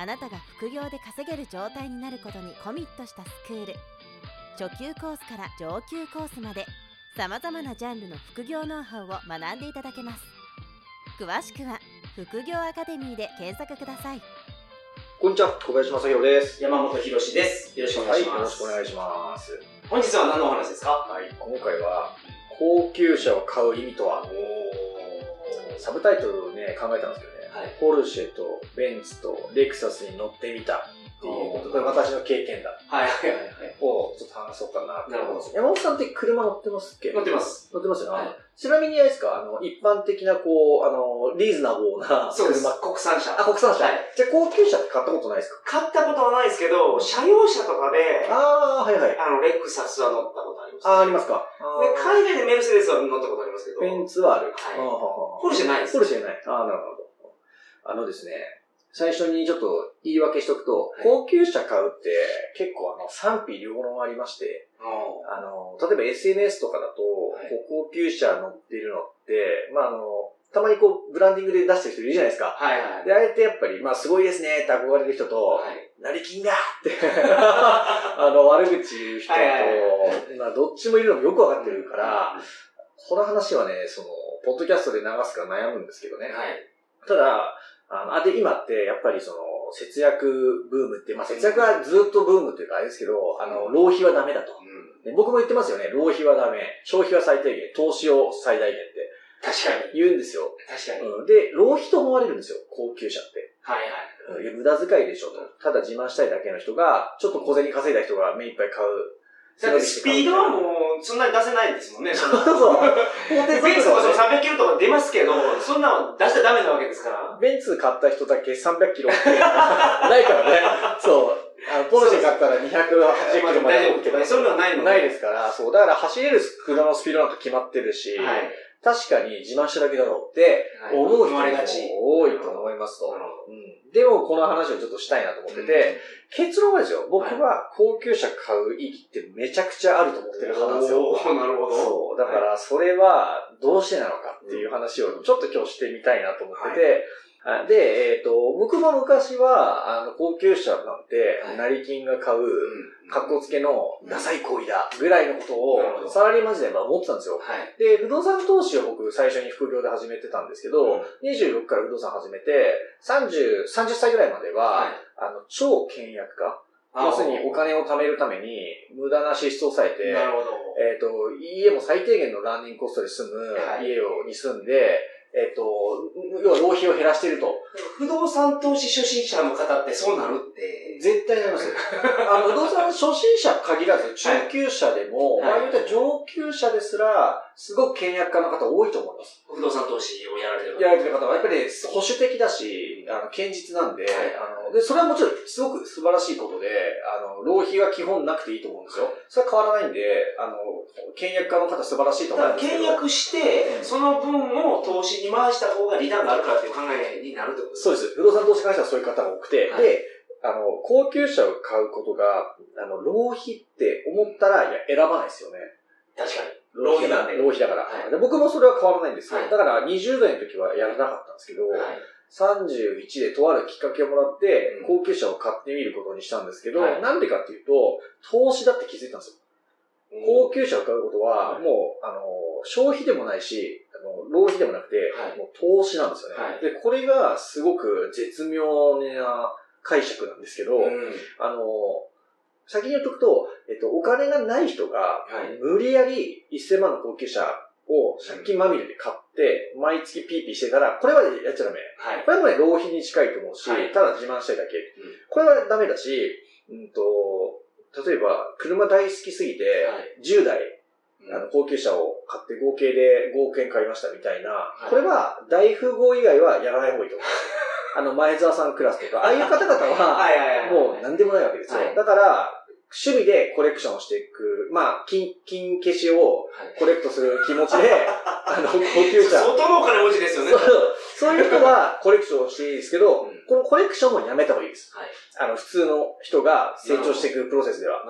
あなたが副業で稼げる状態になることにコミットしたスクール初級コースから上級コースまでさまざまなジャンルの副業ノウハウを学んでいただけます詳しくは副業アカデミーで検索くださいこんにちは、小林正宏です。山本博史です。よろしくお願いしはい、よろします。くお願いします。本日は何のお話ですか？はい、今回は、高級車を買う意味とは、サブタイトルをね、考えたんですけどポルシェとベンツとレクサスに乗ってみたっていうこと、これ私の経験談はいはいはいはい。をちょっと話そうかななるほど山本さんって車乗ってますっけ？乗ってます。乗ってますよね。はいちなみにあれですか、あの、一般的な、こう、あの、リーズナブルなそうです車。。国産車。あ、国産車。はいじゃあ高級車って買ったことないですか？買ったことはないですけど、車用車とかで、ああ、はいはい。あの、レクサスは乗ったことあります。ああ、ありますか？で、海外でメルセデスは乗ったことありますけど、ベンツはある。はいポルシェないです。ポルシェない。ああ、なるほど。あのですね、最初にちょっと言い訳しとくと、はい高級車買うって結構あの賛否両論ありまして、おあの、例えば SNS とかだと、はいこう高級車乗ってるのって、まああの、たまにこうブランディングで出してる人いるじゃないですか。はいはい。で、あえてやっぱり、まあすごいですねって憧れる人と、はい。成金がって、あの、悪口言う人と、はいはいまあどっちもいるのもよくわかってるから、この話はね、その、ポッドキャストで流すから悩むんですけどね。はい。ただ、あの、あ、で、今って、やっぱりその、節約ブームって、まあ、節約はずっとブームっていうかあれですけど、あの、浪費はダメだと。うん。で僕も言ってますよね。浪費はダメ。消費は最低限。投資を最大限って確かに。言うんですよ。確かに。うん、で、浪費と思われるんですよ。高級車って。はいはい。無駄遣いでしょと。ただ自慢したいだけの人が、ちょっと小銭稼いだ人が目いっぱい買う。だってスピードはもう、そんなに出せないですもんね。そう そう。ベンツとかその速度はね300キロとか出ますけど、そんなの出しちゃダメなわけですから。ベンツ買った人だけ300キロ ないからね。そう。あの、ポルシェ買ったら280キロまで大丈夫。そういうのはないので。ないですから、そう。だから走れる車のスピードなんか決まってるし、はい。確かに自慢しただけだろうって思う人。も多いと思いますと。うん、でも、この話をちょっとしたいなと思ってて、結論はですよ、僕は高級車買う意義ってめちゃくちゃあると思ってる派なんですよ。なるほど。そう。だから、それはどうしてなのかっていう話をちょっと今日してみたいなと思ってて、あで、えっ、と、僕も昔は、あの、高級車なんて、はい成金が買う、うん格好つけのダサい行為だ、ぐらいのことを、サラリーマン時代は思ってたんですよ。はい。で、不動産投資を僕最初に副業で始めてたんですけど、うん26から不動産始めて、30、30歳ぐらいまでは、はい。あの、超倹約家。要するにお金を貯めるために、無駄な支出を抑えて、なるほど。えっ、と、家も最低限のランニングコストで済むはい家をに住んで、えっ、と、要は浪費を減らしていると。不動産投資初心者の方ってそうなるって。絶対なります。あの、不動産初心者限らず、中級者でも、はい場合によっては上級者ですら、すごく倹約家の方多いと思います。不動産投資をやられてるやられてる方は、やっぱり、ね、保守的だし、あの、堅実なんで、はいあの、で、それはもちろん、すごく素晴らしいことで、あの、浪費は基本なくていいと思うんですよ。それは変わらないんで、あの、倹約家の方素晴らしいと思うんですけど。契約して、その分を投資に回した方がリターンがあるからっていう考えになるってことそうです。不動産投資会社はそういう方が多くて、はいで、あの、高級車を買うことが、あの、浪費って思ったら、いや、選ばないですよね。確かに。浪費なんで浪費だから、はいで。僕もそれは変わらないんですよ。はいだから、20代の時はやらなかったんですけど、はい。31でとあるきっかけをもらってうん、高級車を買ってみることにしたんですけど、はいなんでかっていうと、投資だって気づいたんですよ。高級車を買うことは、はいもう、あの、消費でもないし、あの、浪費でもなくて、はいもう投資なんですよね。はいで、これがすごく絶妙な解釈なんですけど、うん。あの、先に言っとくと、えっと、お金がない人が、はい無理やり1000万の高級車を借金まみれで買って、毎月ピーピーしてたら、これはやっちゃダメ。はい。これもね、浪費に近いと思うし、はいただ自慢したいだけ。これはダメだし、うんと、例えば、車大好きすぎて、はい10台、うんあの、高級車を買って合計で5億円買いましたみたいな、いこれは大富豪以外はやらない方がいいと思う。あの、前澤さんクラスとか、ああいう方々は。もう何でもないわけですよ。はいだから、趣味でコレクションをしていく、まあ、金、金消しをはいコレクトする気持ちで、あの、高級車。相当のお金持ちですよね。そうそういう人はコレクションをしていいですけど、うんこのコレクションもやめた方がいいです。はい。あの、普通の人が成長していくプロセスでは。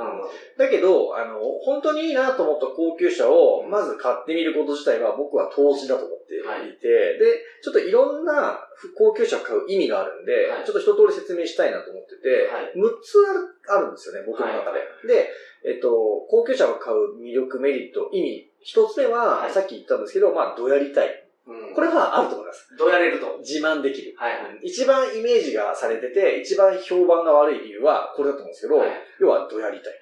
だけど、あの、本当にいいなと思った高級車を、まず買ってみること自体は僕は投資だと思っていて、はいで、ちょっといろんな高級車を買う意味があるんで、はいちょっと一通り説明したいなと思ってて、はい6つあるあるんですよね、僕の中で。はいで、えっと、高級車を買う魅力、メリット、意味、一つ目は、はいさっき言ったんですけど、まあ、どやりたい。うんこれはあると思います。どうやれると？自慢できる。はい。一番イメージがされてて、一番評判が悪い理由はこれだと思うんですけど、はい要はどやりたい？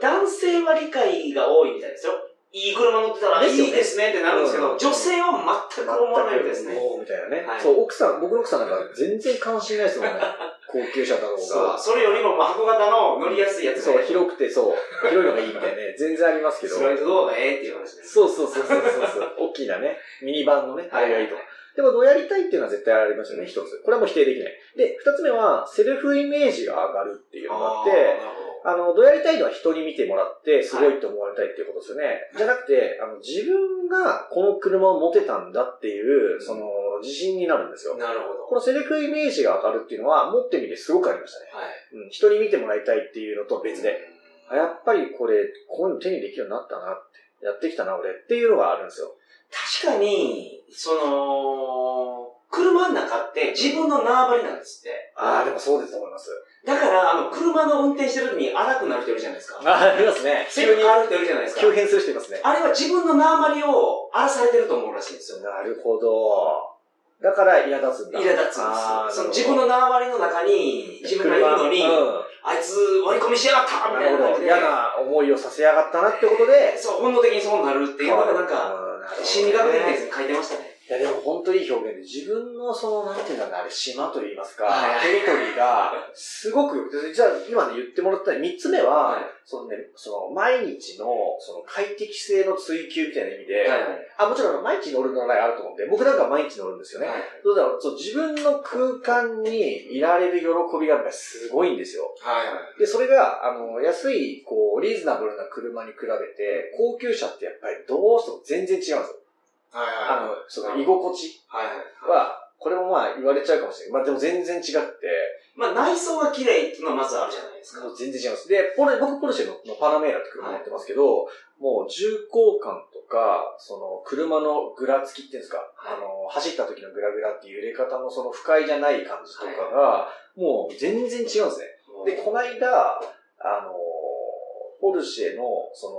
男性は理解が多いみたいですよ。いい車乗ってたら、ですよねいいですねってなるんですけど、うん女性は全く思わないですね。みたいなね、はいそう、奥さん、僕の奥さんなんか全然関心ないですもんね。高級車だろうそう。が。それよりも、まあ箱型の乗りやすいやつそう、広くてそう、広いのがいいみたいなね、全然ありますけど。スライドドアがええっていう話です。そうそうそうそうそう。大きなね、ミニバンのね、あれがいいと。はでも、どやりたいっていうのは絶対ありますよね、一つ。これはもう否定できない。で、二つ目は、セルフイメージが上がるっていうのがあって、ーなるほど。あの、どやりたいのは人に見てもらって、すごいって思われたいっていうことですよね。じゃなくて、あの、自分がこの車を持てたんだっていう、その、自信になるんですよ。なるほど。このセルフイメージが上がるっていうのは、持ってみてすごくありましたね。はい。うん、人に見てもらいたいっていうのと別で、あやっぱりこれ、こういうの手にできるようになったなって、やってきたな俺っていうのがあるんですよ。確かに、その、車の中って自分の縄張りなんですって。ああ、でもそうですと思います。だから、あの、車の運転してる時に荒くなる人いるじゃないですか。あありますね。急に変わる人いるじゃないですか。急変する人いますね。あれは自分の縄張りを荒らされてると思うらしいんですよ。なるほど。だから苛立つんだ。苛立つんですその自分の縄張りの中に自分がいるのに、あいつ割り込みしやがったみ。たいな感じで。嫌な思いをさせやがったなってことで、そう、本能的にそうなるっていうのがなんか、心理学的に書いてましたね。いやでも本当いい表現で、自分のその、なんていうんだろうな、あれ、島といいますか、はいテリトリーが、すごく、じゃあ今ね言ってもらった三つ目は、はいそのね、その、毎日の、その、快適性の追求みたいな意味で、はいあ、もちろん毎日乗るのないあると思うんで、僕なんか毎日乗るんですよね。はいそうだからそう自分の空間にいられる喜びがやっぱりすごいんですよ。はいはい。で、それが、あの、安い、こう、リーズナブルな車に比べて、高級車ってやっぱりどうしても全然違うんですよ。はいあの、その、居心地はいはい。は、これもまあ言われちゃうかもしれない。まあでも全然違って、まあ内装が綺麗っていうのはまずあるじゃないですか。全然違います。で、ポル僕ポルシェののパナメーラって車乗ってますけど、もう重厚感とか、その車のぐらつきっていうんですか、はいあの、走った時のグラグラっていう揺れ方のその不快じゃない感じとかが、もう全然違うんですね。で、この間、あの、ポルシェの、その、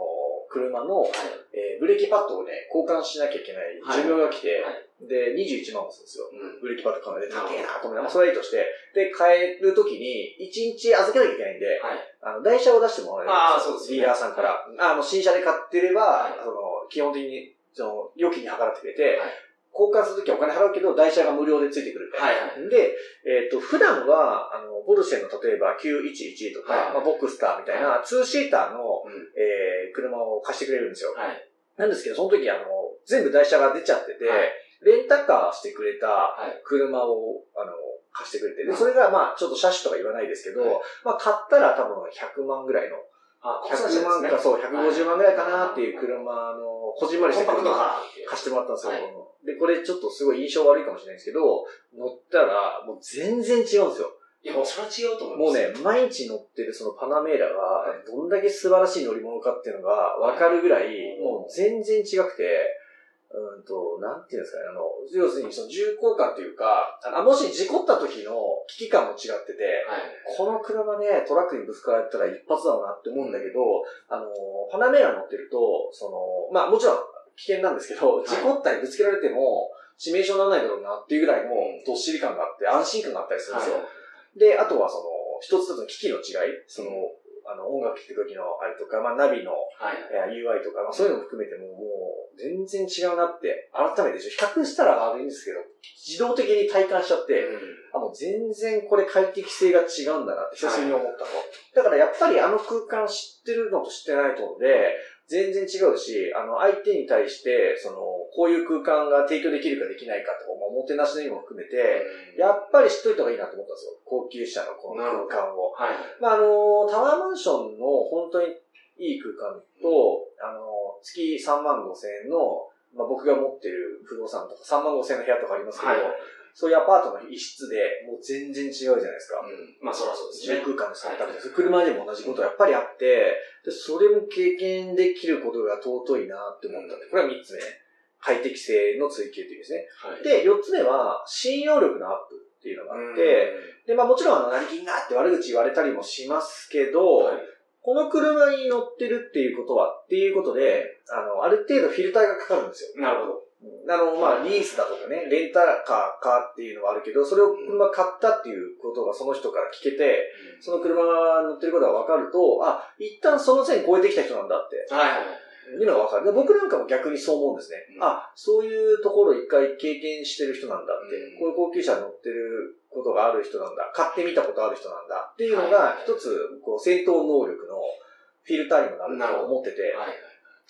車の、はい。えーブレーキパッドをね、交換しなきゃいけない寿命が来て、はいで、21万もするんですよ。うん。ブレーキパッド買うので、高えなと思って、まあ、それはいいとして、で、買えるときに、1日預けなきゃいけないんで、はい。あの、台車を出してもらえるんあーそうですねディーラーさんから。あの、新車で買ってれば、はいその、基本的に、その、料金に計らってくれて、はい交換するときはお金払うけど、台車が無料でついてくるみたいな。はいで、えっ、と、普段は、あの、ボルシェの例えば911とか、はいまあ、ボクスターみたいな、ツーシーターの、うん。えー車を貸してくれるんですよ。はい。なんですけど、その時、あの、全部台車が出ちゃってて、はいレンタカーしてくれたはい。車を、あの、貸してくれて、で、それがまあ、ちょっと車種とか言わないですけど、はいまあ、買ったら多分100万ぐらいの、あ、100万かそう、150万ぐらいかなっていう車の、こじんまりした車か。貸してもらったんですよ。はいで、これちょっとすごい印象悪いかもしれないですけど、乗ったら、もう全然違うんですよ。いや、もうそれは違うと思います。もうね、毎日乗ってるそのパナメーラが、どんだけ素晴らしい乗り物かっていうのがわかるぐらい、もう全然違くて、うんと、なんていうんですかね、あの、要するにその重厚感というか、あもし事故った時の危機感も違ってて、はい。この車ね、トラックにぶつかられたら一発だろうなって思うんだけど、あの、パナメーラ乗ってると、その、まあもちろん危険なんですけど、事故ったりぶつけられても、致命傷にならないだろうなっていうぐらいのどっしり感があって、安心感があったりするんですよ。で、あとはその、一つ一つの機器の違い、その、あの、音楽聴く時のあれとか、まあナビのはい。えー UI とか、まあ、そういうのも含めても、もう、全然違うなって、改めて、比較したら悪いんですけど、自動的に体感しちゃって、あ、もう全然これ快適性が違うんだなって、久しぶりに思ったの。だからやっぱりあの空間知ってるのと知ってないとので、全然違うし、あの、相手に対して、その、こういう空間が提供できるかできないかとか、まあ、おもてなしの意味も含めて、やっぱり知っといた方がいいなと思ったんですよ。高級車のこの空間を。はい。まあ、あの、タワーマンションの本当にいい空間と、あの、月3万5千円の、まあ、僕が持ってる不動産とか3万5千円の部屋とかありますけど、はい。そういうアパートの一室でもう全然違うじゃないですか。うん。まあ、そらそうですね。住空間でされたりです車にも同じことがやっぱりあって、でそれも経験できることが尊いなって思ったんで、これは3つ目。快適性の追求というですね。はい。で、4つ目は、信用力のアップっていうのがあって、で、まあもちろんあの、成金があって悪口言われたりもしますけど、はいこの車に乗ってるっていうことは、っていうことで、あの、ある程度フィルターがかかるんですよ。なるほど。あの、まあ、リースだとかね、レンタカーかっていうのはあるけど、それを車買ったっていうことがその人から聞けて、その車が乗ってることが分かると、あ、一旦その線超えてきた人なんだって。はいはいはい。いうのが分かる。で僕なんかも逆にそう思うんですね。うんあ、そういうところを一回経験してる人なんだって、うんこういう高級車に乗ってることがある人なんだ。買ってみたことある人なんだ。っていうのはいが、一つ、こう、戦闘能力のフィルターにもなると思ってて、はいはい。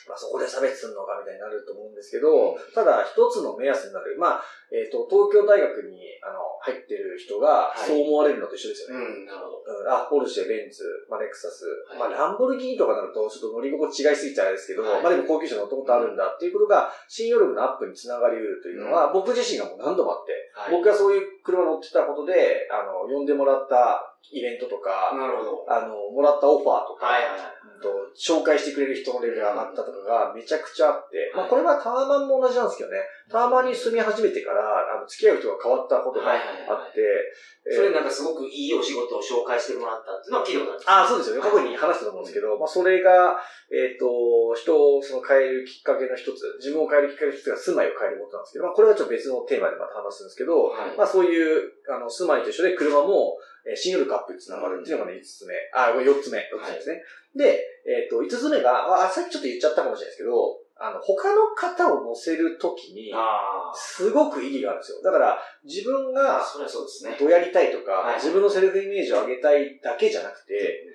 まあ、そこで差別するのかみたいになると思うんですけど、ただ一つの目安になる。まあ、えっ、と、東京大学にあの入ってる人がはいそう思われるのと一緒ですよね。うん、なるほど。うんあ、ポルシェ、ベンツ、まあ、レクサス、はいまあ、ランボルギーニとかになると、ちょっと乗り心地違いすぎちゃあれですけど、はいまあでも高級車乗ったことあるんだっていうことが、信用力のアップにつながり得るというのは、僕自身がもう何度もあって、はい。僕がそういう車乗ってたことで、あの、呼んでもらったイベントとか、なるほど。あの、もらったオファーとか、はいはい。と紹介してくれる人のレベルが上がったとかがめちゃくちゃあって、まあはいこれはタワマンも同じなんですけどね、タワマンに住み始めてから、あの、付き合う人が変わったことがあって、えーそれなんかすごくいいお仕事を紹介してもらったっていうのは聞いたことああ、あるそうですよね。過はい去に話したと思うんですけど、まあ、それが、えっ、と、人をその変えるきっかけの一つ、自分を変えるきっかけの一つが住まいを変えることなんですけど、まあ、これはちょっと別のテーマでまた話すんですけど、はいまあ、そういう、あの、住まいと一緒で車も、えー信用力アップにつながるっていうのがね、5つ目。あ、これ4つ目。4つ目ですね。で、えっ、と、5つ目が、あ、さっきちょっと言っちゃったかもしれないですけど、あの、他の方を乗せるときに、あすごく意義があるんですよ。だから、自分あ。が、それはそうですね。どうやりたいとか、はい自分のセルフイメージを上げたいだけじゃなくて、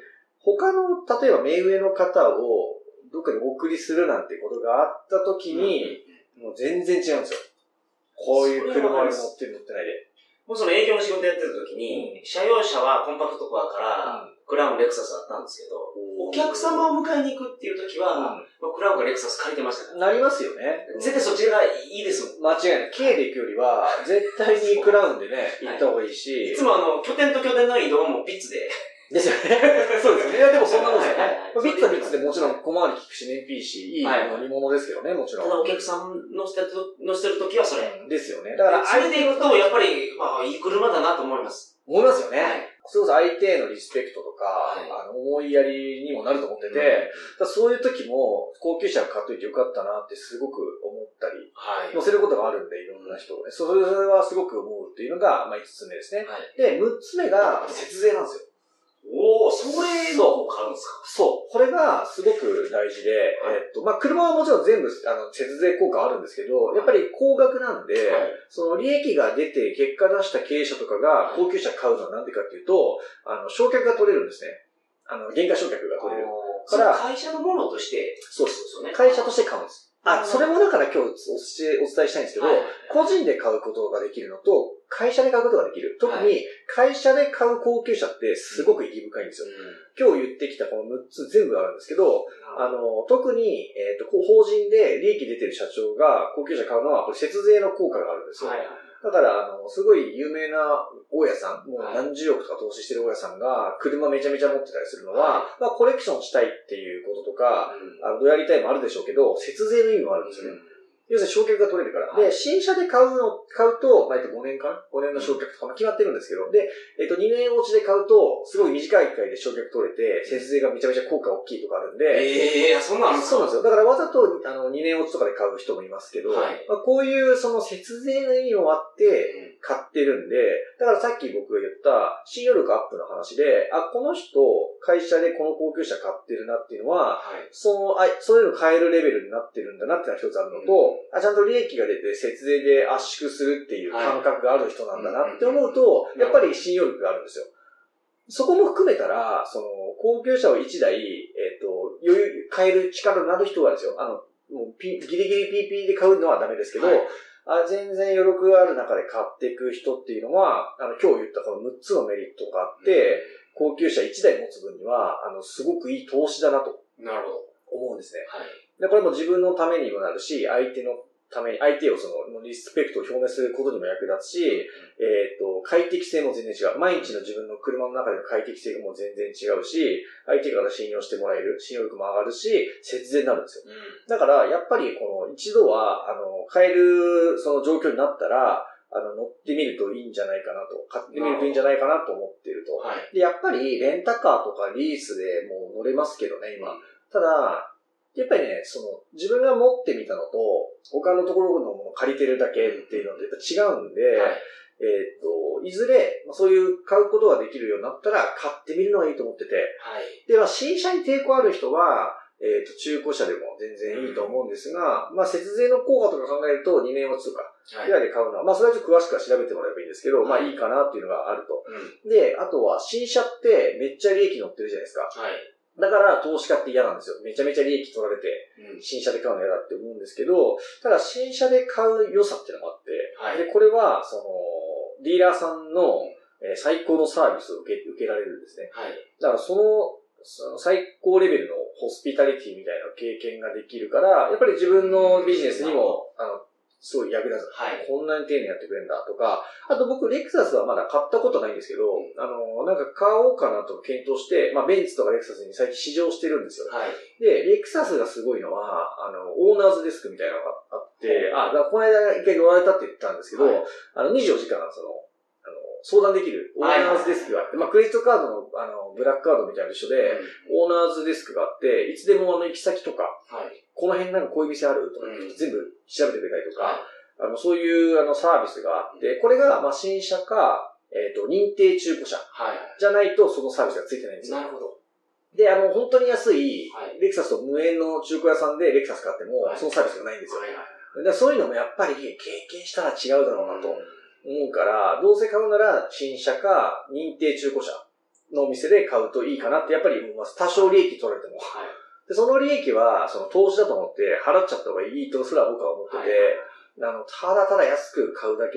他の、例えば目上の方をどっかにお送りするなんてことがあった時に、もう全然違うんですよ。こういう車に乗ってる乗ってないで。もうその営業の仕事やってる時に、車用車はコンパクトカーから、クラウン、レクサスだったんですけど、お客様を迎えに行くっていう時は、まあクラウンかレクサス借りてましたから。なりますよね。絶対そっちがいいですもん。間違いない。K で行くよりは、絶対にクラウンでね、行った方がいいし。いつもあの、拠点と拠点の移動もビッツで。ですよね。そうですよね。いや、でもそんなもんですよねはい。ビッツはビッツでもちろん小回り効くし、燃費いいし、いいはい乗り物ですけどね、もちろん。ただお客さん乗せてると乗せてる時はそれ。ですよね。だから、それで行くと、やっぱり、まあ、いい車だなと思います。思いますよね。はいそれこそ相手へのリスペクトとか、はいあの思いやりにもなると思ってて、だからそういう時も高級車買っといてよかったなってすごく思ったり、はい。乗せることがあるんで、いろんな人をね。それはすごく思うっていうのが、まあ5つ目ですね。はい。で、6つ目が節税なんですよ。おおそれの効果あるんですか？そう。これがすごく大事で、はいえっと、まあ、車はもちろん全部、あの、節税効果あるんですけど、やっぱり高額なんで、はいその利益が出て結果出した経営者とかがはい高級車買うのはなんでかっていうと、あの、償却が取れるんですね。あの、原価償却が取れる。それは会社のものとして、そうでですよね。会社として買うんです。あ、うんそれもだから今日お伝えしたいんですけど、はい個人で買うことができるのと、会社で買うことができる。特はに会社で買う高級車ってすごく意義深いんですよ。今日言ってきたこの6つ全部あるんですけど、あの、特に、えっ、と、こう法人で利益出てる社長が高級車買うのは、これ節税の効果があるんですよ。はい。だから、あの、すごい有名な大家さん、もうはい何十億とか投資してる大家さんが、車めちゃめちゃ持ってたりするのは、まあ、コレクションしたいっていうこととか、あの、どうやりたいもあるでしょうけど、節税の意味もあるんですよね。要するに、償却が取れるから。はいで、新車で買うの、買うと、まあ、えっと、5年間 ?5 年の償却とか、まあ、決まってるんですけど、で、えっと、2年落ちで買うと、すごい短い機会で償却取れて、節税がめちゃめちゃ効果大きいとかあるんで、ええそんなんそうなんですよ。だからわざと、あの、2年落ちとかで買う人もいますけど、はいまあ、こういうその節税の意味もあって、買ってるんで、だからさっき僕が言った信用力アップの話で、あ、この人、会社でこの高級車買ってるなっていうのは、はい。その、あ、そういうの買えるレベルになってるんだなっていうのが一つあるのと、あ、ちゃんと利益が出て節税で圧縮するっていう感覚がある人なんだなって思うと、はいやっぱり信用力があるんですよ。そこも含めたら、その、高級車を1台、えっ、と、余裕、買える力のある人はですよ、あの、もうピギリギリ PP で買うのはダメですけど、はいあ全然余力がある中で買っていく人っていうのは、あの、今日言ったこの6つのメリットがあって、高級車1台持つ分には、あの、すごくいい投資だなとなるほど。思うんですね。はい。で、これも自分のためにもなるし、相手のために、相手をその、リスペクトを表明することにも役立つし、えっ、と、快適性も全然違う。毎日の自分の車の中での快適性がもう全然違うし、相手から信用してもらえる、信用力も上がるし、節電になるんですよ。うん。だから、やっぱりこの一度は、あの、買えるその状況になったら、あの、乗ってみるといいんじゃないかなと、買ってみるといいんじゃないかなと思っていると。はい。で、やっぱりレンタカーとかリースでもう乗れますけどね、今。ただ、やっぱりね、その、自分が持ってみたのと、他のところのものを借りてるだけっていうのとやっぱ違うんで、はい。えーっと、いずれ、まあそういう買うことができるようになったら買ってみるのがいいと思ってて、はい。で、まあ、新車に抵抗ある人は、えっ、と、中古車でも全然いいと思うんですが、まあ、節税の効果とか考えると、2年落ちとか、はいぐ。らいで買うのは、まあ、それはちょっと詳しくは調べてもらえばいいんですけど、まあ、はいいいかなっていうのがあると。うん。で、あとは、新車ってめっちゃ利益乗ってるじゃないですか。はい。だから、投資家って嫌なんですよ。めちゃめちゃ利益取られて、うん。新車で買うの嫌だって思うんですけど、ただ、新車で買う良さっていうのもあって、はい。で、これは、その、ディーラーさんの、えー最高のサービスを受け受けられるんですね。はい。だからその、その最高レベルのホスピタリティみたいな経験ができるから、やっぱり自分のビジネスにも、あの、すごい役立つ。はい。こんなに丁寧にやってくれるんだとか、あと僕、レクサスはまだ買ったことないんですけど、あの、なんか買おうかなと検討して、まあ、ベンツとかレクサスに最近試乗してるんですよ。はい。で、レクサスがすごいのは、あの、オーナーズデスクみたいなのがあって、あ、だからこの間一回乗られたって言ったんですけど、はいあの、24時間、その、相談できるオーナーズデスクがあって、まあ、クレジットカードの、あの、ブラックカードみたいな一緒で、オーナーズデスクがあって、いつでもあの、行き先とか、はい。この辺なんかこういう店あるとか、うん全部調べてくれたりとか、はあの、そういうあの、サービスがあって、これが、まあ、新車か、えっ、と、認定中古車はい。じゃないと、そのサービスがついてないんですよ。なるほど。で、あの、本当に安いはい、レクサスと無縁の中古屋さんでレクサス買ってもは、いそのサービスがないんですよ。はいはい。そういうのもやっぱり経験したら違うだろうなとうん思うから、どうせ買うなら新車か認定中古車のお店で買うといいかなってやっぱり思います。多少利益取られても。はい。でその利益は、その投資だと思って払っちゃった方がいいとすら僕は思ってて、はいあの、ただただ安く買うだけ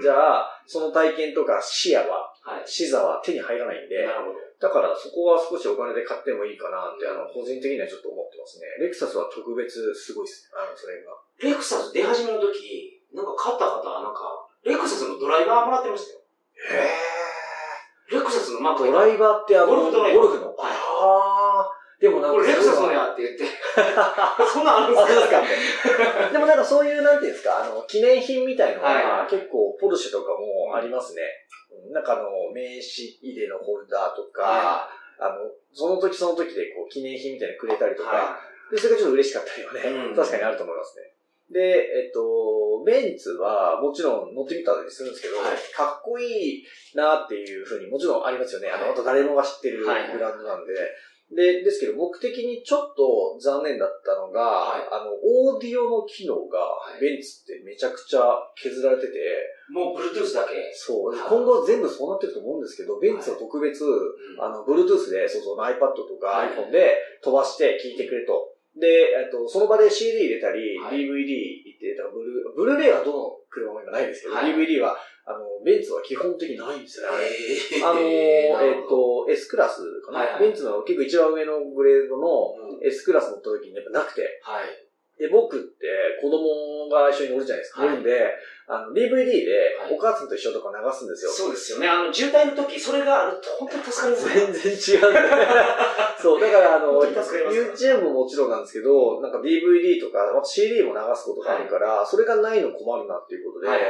じゃ、その体験とか視野は、はい。視座は手に入らないんで、なるほど。だからそこは少しお金で買ってもいいかなって、あの、個人的にはちょっと思ってますね。レクサスは特別すごいです。あの、それが。レクサス出始めの時、なんか買った方はなんか、レクサスのドライバーもらってましたよ。へレクサスのマークドライバーってあの、ゴルフドライバーゴルフの。はいああ。でもなんか、これレクサスのやって言って。そんなんあるんあ、ですかでもなんかそういう、なんていうんですか、あの、記念品みたいのはいは、結構、ポルシェとかもありますね。うんなんかあの、名刺入れのホルダーとか、はあの、その時その時でこう、記念品みたいなのくれたりい。とか、はで、それがちょっと嬉しかったりはね、うん確かにあると思いますね。で、えっと、ベンツはもちろん乗ってみたりするんですけど、はいかっこいいなっていうふうにもちろんありますよね。あの、はいあと誰もが知ってるブはいランドなんで。で、ですけど僕的にちょっと残念だったのが、はいあの、オーディオの機能がはいベンツってめちゃくちゃ削られてて、い。もう Bluetooth だけ。そう、はい今後全部そうなってると思うんですけど、ベンツは特別、うんあの、Bluetooth で、そうそう、iPad とかはい iPhone で飛ばして聞いてくれと。で、えっと、その場で CD 入れたり、はい。DVD 入れたり、ブルー、ブルーレイはどの車も今ないですけど、はい。DVD は、あの、ベンツは基本的にないんですよね。えあのー、えっと、S クラスかな、はいはい。ベンツの結構一番上のグレードのうん。S クラス乗った時にやっぱなくて、はい。で、僕って子供が一緒に乗るじゃないですか。はい乗るんで、あの、DVD ではいお母さんと一緒とか流すんですよ。そうですよね。あの、渋滞の時、それがあると本当に助かりますね。全然違う。そう、だからあの、YouTube ももちろんなんですけど、なんか DVD とか、CD も流すことがあるから、それがないの困るなっていうことで、はい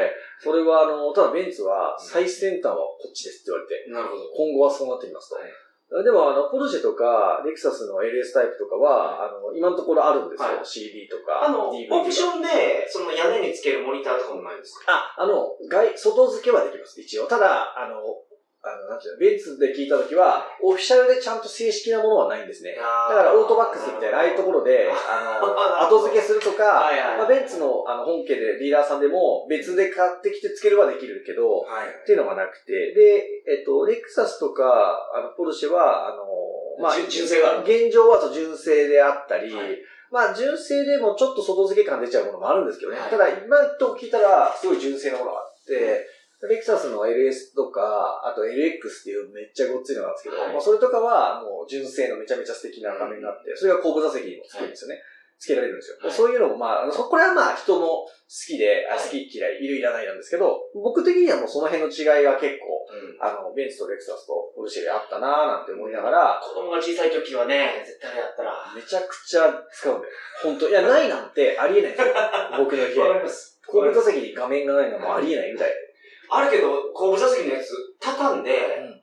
それはあの、ただベンツは最先端はこっちですって言われて、なるほど。今後はそうなってきますと。はいでもあの、ポルシェとか、レクサスの LS タイプとかは、あの、今のところあるんですよ。はい CD とか、あの、オプションで、その屋根につけるモニターとかもないんですか？あ、あの、外、外付けはできます、一応。ただ、あの、あの、なんていうの、ベンツで聞いたときは、オフィシャルでちゃんと正式なものはないんですね。だだから、オートバックスみたいな、ああいうところで、あの、後付けするとか、はいはいまあ、ベンツのあの本家でディーラーさんでも別で買ってきてつけるはできるけど、はい。っていうのがなくて、で、えっと、レクサスとか、あの、ポルシェは、あの、まあ、純正がある。現状は純正であったり、はいまあ、純正でもちょっと外付け感出ちゃうものもあるんですけどね。はいただ、今と聞いたら、すごい純正なものがあって、レクサスの LS とか、あと LX っていうめっちゃごっついのなんですけど、はいまあ、それとかはもう純正のめちゃめちゃ素敵な画面があって、それが後部座席にもつけるんですよね。つけられるんですよ。はいそういうのもまあ、そこれはまあ人の好きで、あはい好き嫌い、いるいらないなんですけど、僕的にはもうその辺の違いが結構、うんあの、ベンツとレクサスとポルシェであったなーなんて思いながら、子供が小さい時はね、絶対あれやったら。めちゃくちゃ使うんだよ。本当いや、ないなんてありえないんですよ。僕の家。わかります。後部座席に画面がないのはもうありえないみたい。あるけど、後部座席のやつ、畳んで、ん。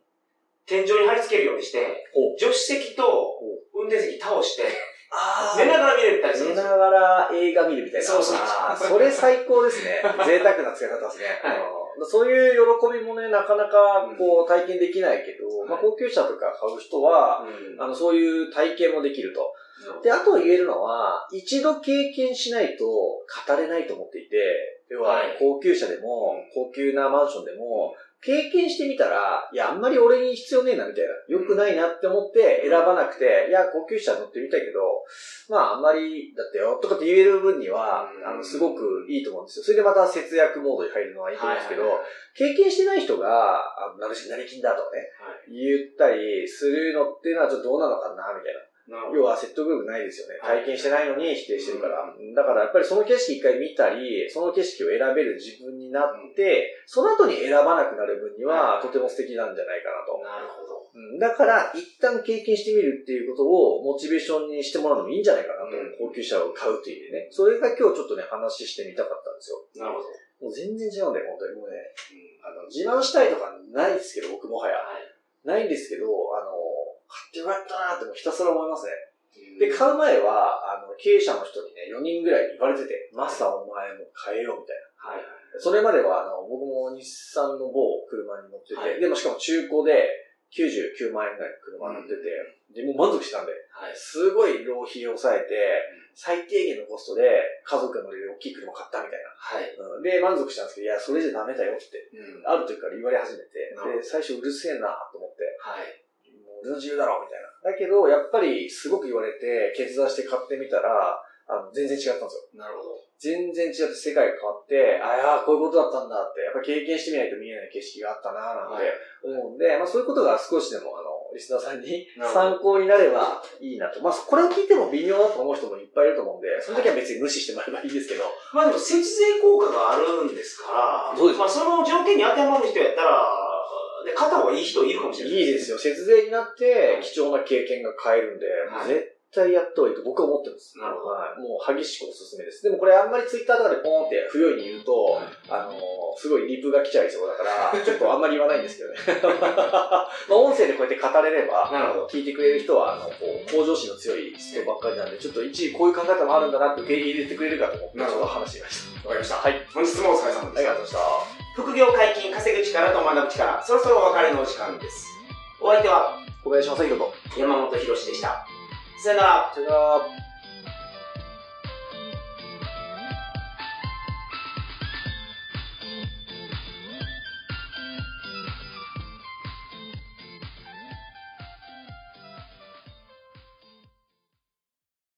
天井に貼り付けるようにして、助手席と運転席倒して、あ寝ながら見れたりするん寝ですよ。ながら映画見るみたいな。そうそうあーそれ最高ですね。贅沢な使い方ですね。はい。うん。そういう喜びもね、なかなかこう体験できないけど、まあ高級車とか買う人は、うん。あの、そういう体験もできると。で、あと言えるのは、一度経験しないと語れないと思っていて、要ははい高級車でもうん、高級なマンションでも、経験してみたら、いや、あんまり俺に必要ねえな、みたいな。良くないなって思って選ばなくて、いや、高級車乗ってみたいけど、まあ、あんまりだったよ、とかって言える分にはう、んあの、すごくいいと思うんですよ。それでまた節約モードに入るのはいいと思うんですけど経験してない人が、あ、なるし、成金だとかね、言ったりするのっていうのはちょっとどうなのかな、みたいな。要は説得力ないですよね。はい体験してないのに否定してるから。だからやっぱりその景色一回見たり、その景色を選べる自分になって、その後に選ばなくなる分にははいとても素敵なんじゃないかなと。なるほど。うんだから、一旦経験してみるっていうことをモチベーションにしてもらうのもいいんじゃないかなと。うん高級車を買うという意味でね。それが今日ちょっとね、話してみたかったんですよ。なるほど。もう全然違うんだよ、本当に。もうね、あの、自慢したいとかないですけど、僕もはや。ないんですけど、あの、買ってよかったなってひたすら思いますね。で、買う前は、あの、経営者の人にね、4人ぐらいに言われてて、マスターお前も買えよ、みたいな。はい。それまでは、あの、僕も日産の某車に乗ってて、はいでもしかも中古で99万円ぐらいの車乗ってて、で、もう満足したんで、はい。すごい浪費を抑えて、最低限のコストで家族が乗れる大きい車を買ったみたいな。はい。うんで、満足したんですけど、いや、それじゃダメだよって、うん。ある時から言われ始めて、で、最初うるせえなと思って、はい。俺の自由だろ、みたいな。だけど、やっぱりすごく言われて、決断して買ってみたら、あの、全然違ったんですよ。なるほど。全然違って世界が変わって、ああ、こういうことだったんだって、やっぱ経験してみないと見えない景色があったな、なんて思うんで、まあそういうことが少しでも、あの、リスナーさんに参考になればいいなと。まあ、これを聞いても微妙だと思う人もいっぱいいると思うんで、その時は別に無視してもらえばいいですけど、まあでも節税効果があるんですから、そうですまあその条件に当てはまる人やったら、で、買った方がいい人いるかもしれない。いいですよ。節税になって貴重な経験が買えるんで、はい絶対やった方がいいと僕は思ってます。なるほど。はい。もう激しくおすすめです。でもこれあんまりツイッターとかでポーンって不用意に言うと、あのーすごいリプが来ちゃいそうだから、ちょっとあんまり言わないんですけどね。まあ音声でこうやって語れれば、なるほど聞いてくれる人は、あの、こう、向上心の強い人ばっかりなんで、ちょっと一時こういう考え方もあるんだなって受け入れてくれるかと思って、ちょっと話してみました。わかりました。はい。本日もお疲れ様ありがとうございました。副業解禁、稼ぐ力と学ぶ力、そろそろお別れのお時間です。お相手は小林正宏と。山本博史でした。さよなら。さよなら。